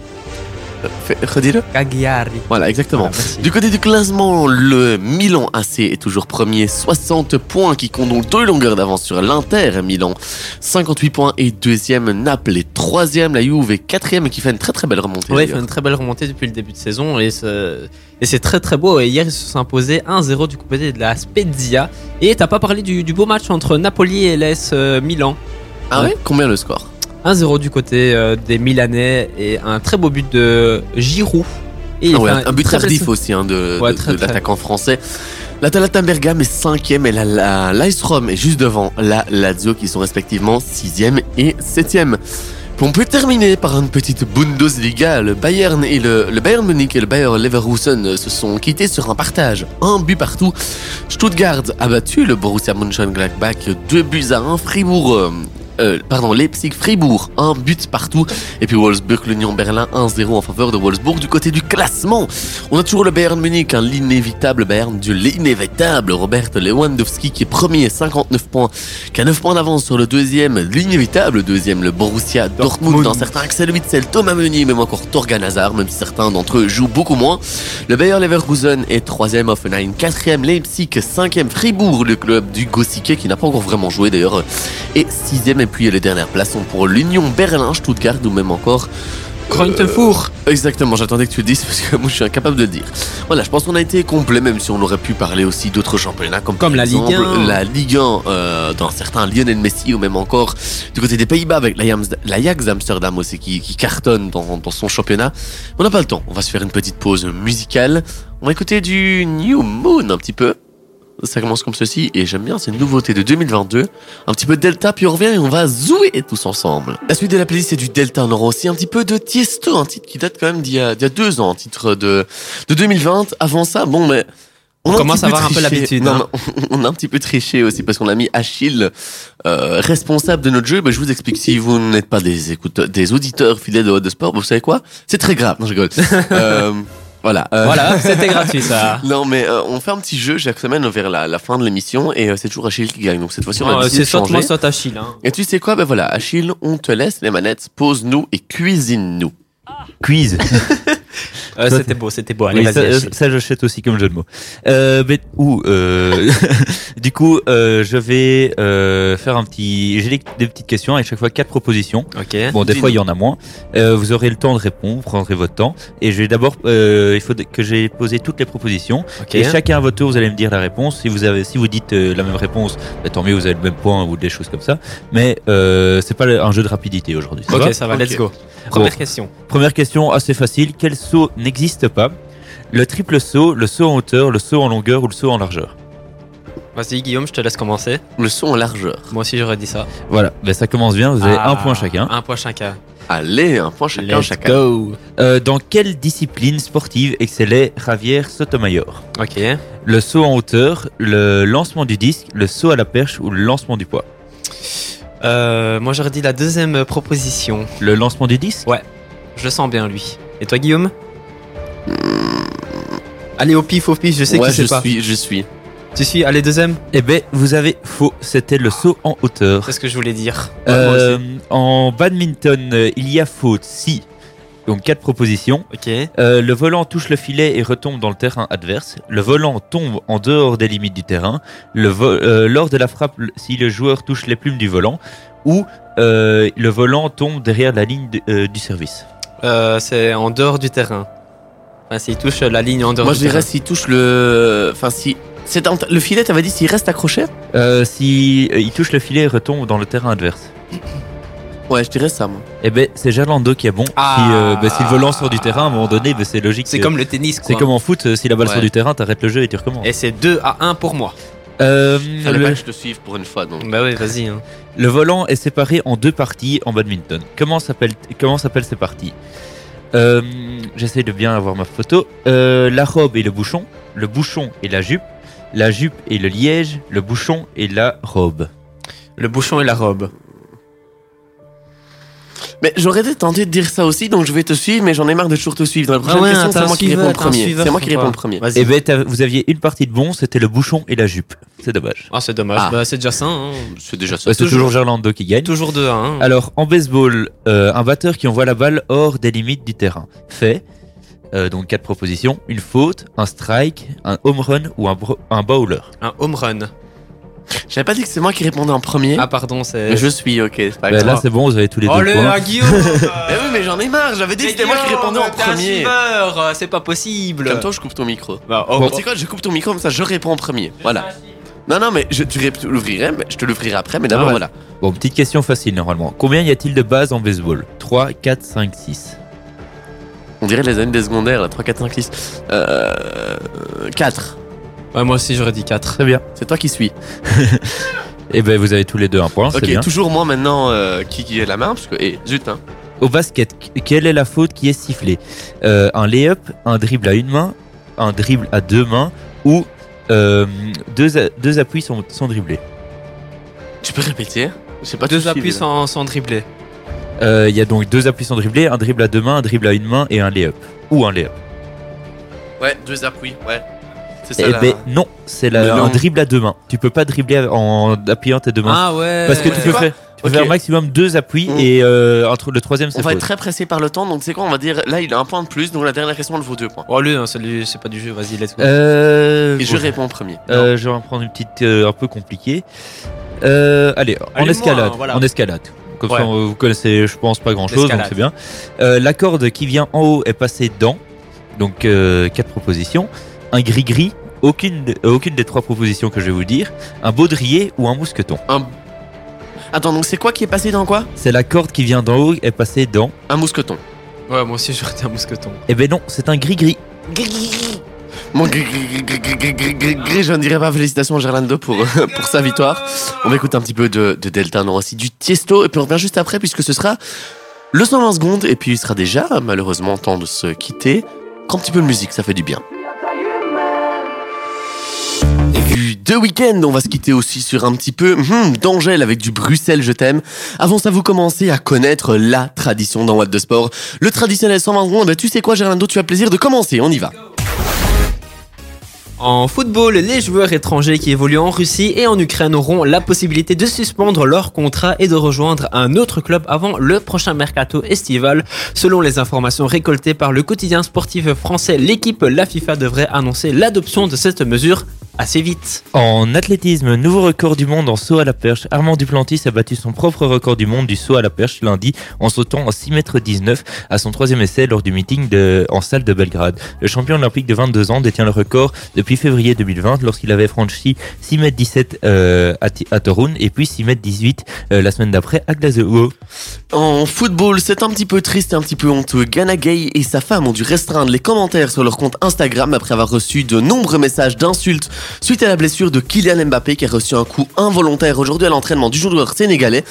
Redis-le. Cagliari. Voilà, exactement. Voilà. Du côté du classement, le Milan AC est toujours premier, 60 points, qui compte donc deux longueurs d'avance sur l'Inter Milan. 58 points et deuxième, Naples est troisième, la Juve est quatrième, qui fait une très très belle remontée. Il fait une très belle remontée depuis le début de saison et c'est très très beau. Et hier, ils se sont imposés 1-0 du côté de la Spezia. Et t'as pas parlé du, du beau match entre Napoli et l'AS euh, Milan. Ah ouais? Combien le score? 1-0 du côté euh, des Milanais et un très beau but de Giroud. Et Ah ouais, un, but tardif aussi hein, de, Ouais, de- l'attaquant français. L'Atalanta Bergame est cinquième et la, la, l'Ice Rome est juste devant la Lazio qui sont respectivement sixième et septième. On peut terminer par une petite Bundesliga. Le Bayern et le, le Bayern Munich et le Bayer Leverkusen se sont quittés sur un partage. Un but partout. Stuttgart a battu le Borussia Mönchengladbach deux buts à un. Fribourg euh, euh, pardon, Leipzig-Fribourg, un but partout. Et puis Wolfsburg, l'Union Berlin, 1-0 en faveur de Wolfsburg. Du côté du classement, on a toujours le Bayern Munich, hein, l'inévitable Bayern du l'inévitable Robert Lewandowski qui est premier, 59 points, qui a 9 points d'avance sur le deuxième, l'inévitable deuxième, le Borussia Dortmund, dans certains Axel Witzel, Thomas Meunier, même encore Torgan Hazard, même si certains d'entre eux jouent beaucoup moins. Le Bayer Leverkusen est troisième, Offenheim quatrième, Leipzig cinquième, Fribourg, le club du Gossike qui n'a pas encore vraiment joué d'ailleurs, et sixième et puis les dernières places sont pour l'Union Berlin, Stuttgart ou même encore Gruntenfour. Euh, exactement, j'attendais que tu le dises parce que moi je suis incapable de le dire. Voilà, je pense qu'on a été complet, même si on aurait pu parler aussi d'autres championnats comme, Comme par la Ligue exemple 1. La Ligue 1 euh, dans certains Lionel Messi ou même encore du côté des Pays-Bas avec l'Ajax l'Ajax Amsterdam aussi qui, qui cartonne dans, dans son championnat. On n'a pas le temps, on va se faire une petite pause musicale. On va écouter du New Moon un petit peu. Ça commence comme ceci et j'aime bien, c'est une nouveauté de 2022. Un petit peu de Delta, puis on revient et on va zouer tous ensemble. La suite de la playlist c'est du Delta, on aura aussi un petit peu de Tiesto, un titre qui date quand même d'il y a, d'il y a deux ans, un titre de, de 2020. Avant ça, bon mais... On a commence à avoir un peu l'habitude, Non, hein. on a un petit peu triché aussi parce qu'on a mis Achille euh, responsable de notre jeu. Ben, je vous explique, si vous n'êtes pas des écouteurs, des auditeurs fidèles de Hot de Sport, vous savez quoi? C'est très grave, non je rigole. Euh, voilà. euh, Voilà, c'était gratuit ça. non, mais euh, on fait un petit jeu chaque semaine vers la, la fin de l'émission et euh, c'est toujours Achille qui gagne. Donc cette fois-ci, on a décidé c'est soit moi, soit Achille. Hein. Et tu sais quoi? Ben voilà, Achille, on te laisse les manettes, pose-nous et cuisine-nous. Quiz. Euh, c'était beau, c'était beau. Allez, Oui, vas-y, ça, ça, j'achète aussi comme jeu de mots. Euh, mais, ou, euh, du coup, euh, je vais euh, faire un petit. J'ai des, petites questions avec chaque fois quatre propositions. Ok. Bon, des fois il y en a moins. Euh, vous aurez le temps de répondre, vous prendrez votre temps. Et je vais d'abord, euh, il faut que j'ai posé toutes les propositions. Et chacun à votre tour, vous allez me dire la réponse. Si vous avez, si vous dites euh, la même réponse, bah, tant mieux, vous avez le même point ou des choses comme ça. Mais euh, c'est pas un jeu de rapidité aujourd'hui. Ok, va ça va, Ok. let's go. Première question. Première question assez facile. Quel saut n'existe pas Le triple saut, le saut en hauteur, le saut en longueur ou le saut en largeur Vas-y, Guillaume, je te laisse commencer. Le son en largeur. Moi aussi, j'aurais dit ça. Voilà, ben, ça commence bien. Vous avez Ah, un point chacun. Un point chacun. Allez, un point chacun, Let's chacun. go. Euh, dans quelle discipline sportive excellait Javier Sotomayor? Ok. Le saut en hauteur, le lancement du disque, le saut à la perche ou le lancement du poids? Euh, moi, j'aurais dit la deuxième proposition. Le lancement du disque? Je le sens bien, lui. Et toi, Guillaume? Allez, au pif, au pif, je sais ouais, je sais pas. suis, je suis. Tu suis Allez, deuxième Eh ben, vous avez faux. C'était le saut en hauteur. C'est ce que je voulais dire. Ouais, moi Euh, aussi. en badminton, euh, il y a faute si. Donc quatre propositions. Ok. Euh, le volant touche le filet et retombe dans le terrain adverse. Le volant tombe en dehors des limites du terrain. Le euh, lors de la frappe, si le joueur touche les plumes du volant. Ou euh, le volant tombe derrière la ligne de- euh, du service. Euh, c'est en dehors du terrain. Enfin, s'il touche la ligne en dehors Moi, du je dirais terrain. s'il touche le. Enfin, si. C'est Le filet, t'avais dit s'il reste accroché? Euh, si euh, il touche le filet et retombe dans le terrain adverse. Ouais, je dirais ça, moi. Eh ben, c'est Gerlando qui est bon. Ah. Si, euh, ben, si le volant sort du terrain, à un moment donné, ben, c'est logique. C'est que- comme le tennis, quoi. C'est comme en foot, euh, si la balle Ouais. sort du terrain, t'arrêtes le jeu et tu recommences. Et c'est 2 à 1 pour moi. Euh, Fallait le- que je te suive pour une fois, donc. Bah oui, vas-y. hein. Le volant est séparé en deux parties en badminton. Comment s'appelle comment s'appellent ces parties? Euh, J'essaie de bien avoir ma photo. Euh, la robe et le bouchon, le bouchon et la jupe, la jupe et le liège, le bouchon et la robe. Le bouchon et la robe. Mais j'aurais été tenté de dire ça aussi, donc je vais te suivre, mais j'en ai marre de toujours te suivre. Dans la prochaine Ah ouais, question, c'est un moi qui réponds premier. C'est moi qui réponds le premier. Et ben t'as- vous aviez une partie de bon, c'était le bouchon et la jupe. C'est dommage. Ah, c'est dommage. Ah. Bah, c'est déjà ça. hein. C'est déjà ça. Ouais, c'est toujours Gerlando qui gagne. Toujours 2 à 1. Alors en baseball, euh, un batteur qui envoie la balle hors des limites du terrain fait euh, donc quatre propositions une faute, un strike, un home run ou un, bro- un bowler. Un home run. J'avais pas dit que c'est moi qui répondais en premier. Ah, pardon, c'est. mais je suis, ok, c'est pas grave. là c'est bon, vous avez tous les Oh, deux le points. Guillaume Eh oui, mais j'en ai marre, j'avais dit que c'était moi qui répondais en premier. euh, C'est pas possible. Comme toi, je coupe ton micro. Bah, oh, Bon, oh. tu sais quoi, je coupe ton micro, comme ça je réponds en premier. Voilà. Non, non, mais je, tu l'ouvrirais, mais je te l'ouvrirai après, mais d'abord Ah ouais. voilà. Bon, petite question facile normalement. Combien y a-t-il de bases en baseball? 3, 4, 5, 6. On dirait les années des secondaires, là, 3, 4, 5, 6. Euh. 4. Ouais, moi aussi j'aurais dit 4. Très bien. C'est toi qui suis. Et ben vous avez tous les deux un point, c'est Ok, bien. toujours moi maintenant euh, qui, qui est la main, parce que. Et zut, hein. Au basket, quelle est la faute qui est sifflée? Euh, Un lay-up, un dribble à une main, un dribble à deux mains ou euh, deux, appuis sont, sont dribblés? Tu peux répéter? Pas Deux appuis sans, sans dribbler. Euh, Il y a donc deux appuis sont dribblés, un dribble à deux mains, un dribble à une main et un lay-up. Ou un lay-up. Ouais, deux appuis, ouais. C'est ça Eh là. ben non, c'est la- un dribble à deux mains. Tu peux pas dribbler en appuyant tes deux mains. Ah ouais. parce que tu peux, faire, tu peux Ok. faire maximum deux appuis Mm. et euh, entre le troisième On va être très pressé par le temps, donc c'est quoi On va dire là il a un point de plus, donc la dernière question elle vaut deux points. Oh lui, hein, celui, c'est pas du jeu, vas-y, let's go. Euh, Et je réponds en premier. Euh, je vais en prendre une petite euh, un peu compliquée. Euh, allez, en escalade. moi, voilà. En escalade. Comme Ouais. ça, vous connaissez, je pense, pas grand chose, donc c'est bien. Euh, la corde qui vient en haut est passée dans. Donc, euh, quatre propositions un gris-gris, aucune, euh, aucune des trois propositions que je vais vous dire, un baudrier ou un mousqueton. Attends, donc c'est quoi qui est passé dans quoi? C'est la corde qui vient d'en haut est passée dans Un mousqueton. Ouais, moi aussi j'aurais dit un mousqueton. Eh ben non, c'est un gris-gris. Gris-gris Mon gris-gris-gris-gris-gris-gris, je ne dirais pas félicitations à Gerlando pour, pour sa victoire. On va écouter un petit peu de, de Delta, non, aussi du Tiesto, et puis on revient juste après puisque ce sera le 120 secondes, et puis il sera déjà malheureusement temps de se quitter. quand un petit peu de musique, ça fait du bien. Deux week-ends, on va se quitter aussi sur un petit peu hum, d'Angèle avec du Bruxelles, je t'aime. Avant ça, vous commencez à connaître la tradition dans What de Sport. Le traditionnel 120 secondes, bah, tu sais quoi Gerlando, tu as plaisir de commencer, on y va. En football, les joueurs étrangers qui évoluent en Russie et en Ukraine auront la possibilité de suspendre leur contrat et de rejoindre un autre club avant le prochain mercato estival. Selon les informations récoltées par le quotidien sportif français, l'équipe La FIFA devrait annoncer l'adoption de cette mesure assez vite. En athlétisme, nouveau record du monde en saut à la perche. Armand Duplantis a battu son propre record du monde du saut à la perche lundi en sautant à 6 mètres 19 à son troisième essai lors du meeting de, en salle de Belgrade. Le champion olympique de 22 ans détient le record depuis février 2020 lorsqu'il avait franchi 6 mètres 17 euh, à, Torun et puis 6 mètres 18 euh, la semaine d'après à Glasgow. En football, c'est un petit peu triste et un petit peu honteux. Ghana Gay et sa femme ont dû restreindre les commentaires sur leur compte Instagram après avoir reçu de nombreux messages d'insultes suite à la blessure de Kylian Mbappé qui a reçu un coup involontaire aujourd'hui à l'entraînement du joueur sénégalais.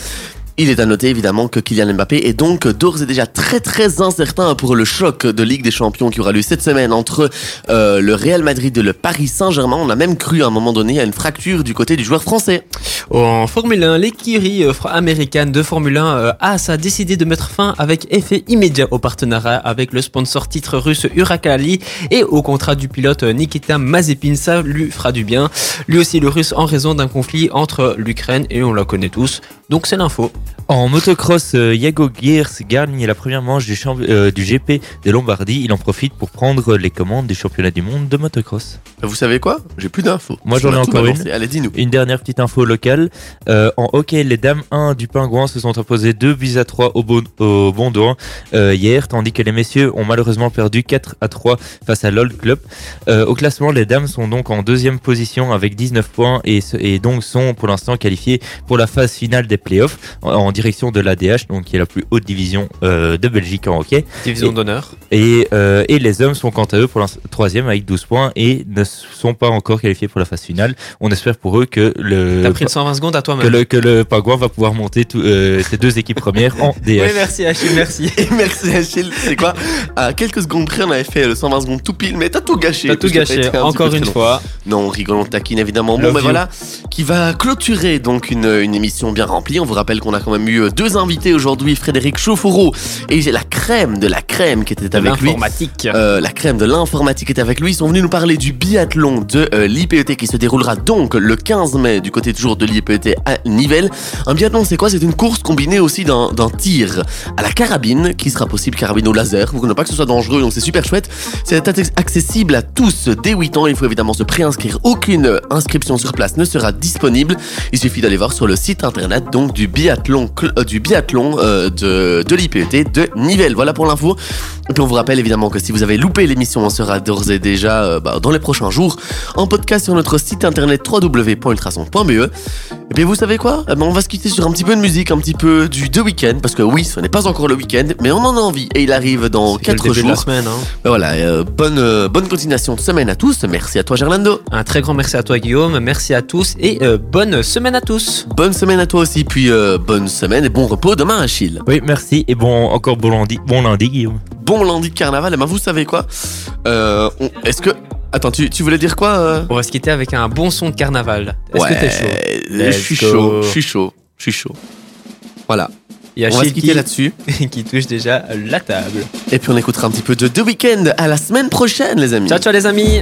Il est à noter évidemment que Kylian Mbappé est donc d'ores et déjà très très incertain pour le choc de Ligue des Champions qui aura lieu cette semaine entre euh, le Real Madrid et le Paris Saint-Germain. On a même cru à un moment donné à une fracture du côté du joueur français. En Formule 1, l'écurie américaine de Formule 1 euh, AS a décidé de mettre fin avec effet immédiat au partenariat avec le sponsor titre russe Urakali et au contrat du pilote Nikita Mazepin. Ça lui fera du bien. Lui aussi le russe en raison d'un conflit entre l'Ukraine et on la connaît tous. Donc c'est l'info. En motocross, euh, Jago Gears gagne la première manche du, euh, du GP de Lombardie. Il en profite pour prendre les commandes du championnat du monde de motocross. Vous savez quoi? J'ai plus d'infos. Moi, j'en ai encore une. Allez, dis-nous. Une dernière petite info locale. Euh, en hockey, les dames 1 du Pingouin se sont imposées 2 buts à 3 au, bon, au Bondouin euh, hier, tandis que les messieurs ont malheureusement perdu 4 à 3 face à l'Old Club. Au classement, les dames sont donc en deuxième position avec 19 points et, et donc sont pour l'instant qualifiées pour la phase finale des playoffs en, direction de l'ADH, donc qui est la plus haute division euh, de Belgique en hockey. Division d'honneur. Et, euh, et les hommes sont quant à eux pour l'instant troisième avec 12 points et ne sont pas encore qualifiés pour la phase finale. On espère pour eux que le T'as pris le 120 secondes à que toi-même. le, que le Pingouin va pouvoir monter tout, euh, ces deux équipes premières en Oui, DH. merci Achille, merci. Et merci Achille, c'est quoi? À quelques secondes près, on avait fait le 120 secondes tout pile, mais t'as tout gâché. T'as tout gâché, un encore une fois. Non, on rigole, on taquine évidemment. Bon, Love ben you. voilà, qui va clôturer donc une, une émission bien remplie. On vous rappelle qu'on a quand même eu deux invités aujourd'hui, Frédéric Chauffourreau et la crème de la crème qui était avec lui. L'informatique. Euh, la crème de l'informatique était avec lui. Ils sont venus nous parler du biathlon de euh, l'IPET qui se déroulera donc le 15 mai du côté toujours de l'IPET à Nivelles. Un biathlon, c'est quoi? C'est une course combinée aussi d'un tir à la carabine qui sera possible, carabine au laser. Vous ne pas que ce soit dangereux, donc c'est super chouette. C'est acc- accessible à tous dès 8 ans. Il faut évidemment se préinscrire. Aucune inscription sur place ne sera disponible. Il suffit d'aller voir sur le site internet donc du biathlon biathlon, du biathlon de, de l'IPET de Nivelles. Voilà pour l'info. Et puis on vous rappelle évidemment que si vous avez loupé l'émission, on sera d'ores et déjà bah, dans les prochains jours en podcast sur notre site internet www.ultrason.be. Et puis vous savez quoi? Eh ben, On va se quitter sur un petit peu de musique, un petit peu du The Weekend, parce que oui, ce n'est pas encore le week-end, mais on en a envie et il arrive dans 4 jours. la semaine. Hein. Ben voilà, euh, bonne, euh, bonne continuation de semaine à tous. Merci à toi Gerlando. Un très grand merci à toi Guillaume, merci à tous et euh, bonne semaine à tous. Bonne semaine à toi aussi, puis bonne semaine et bon repos demain Achille. Oui, merci et bon encore bon lundi, bon lundi Guillaume. Bon lundi de carnaval, et ben vous savez quoi? Est-ce que Attends, tu, tu, voulais dire quoi On va se quitter avec un bon son de carnaval. Est-ce que t'es chaud? Je suis chaud, je suis chaud, je suis chaud. Voilà. Il y a on va se quitter là-dessus. qui touche déjà la table. Et puis on écoutera un petit peu de The Weeknd. À la semaine prochaine, les amis. Ciao, ciao, les amis.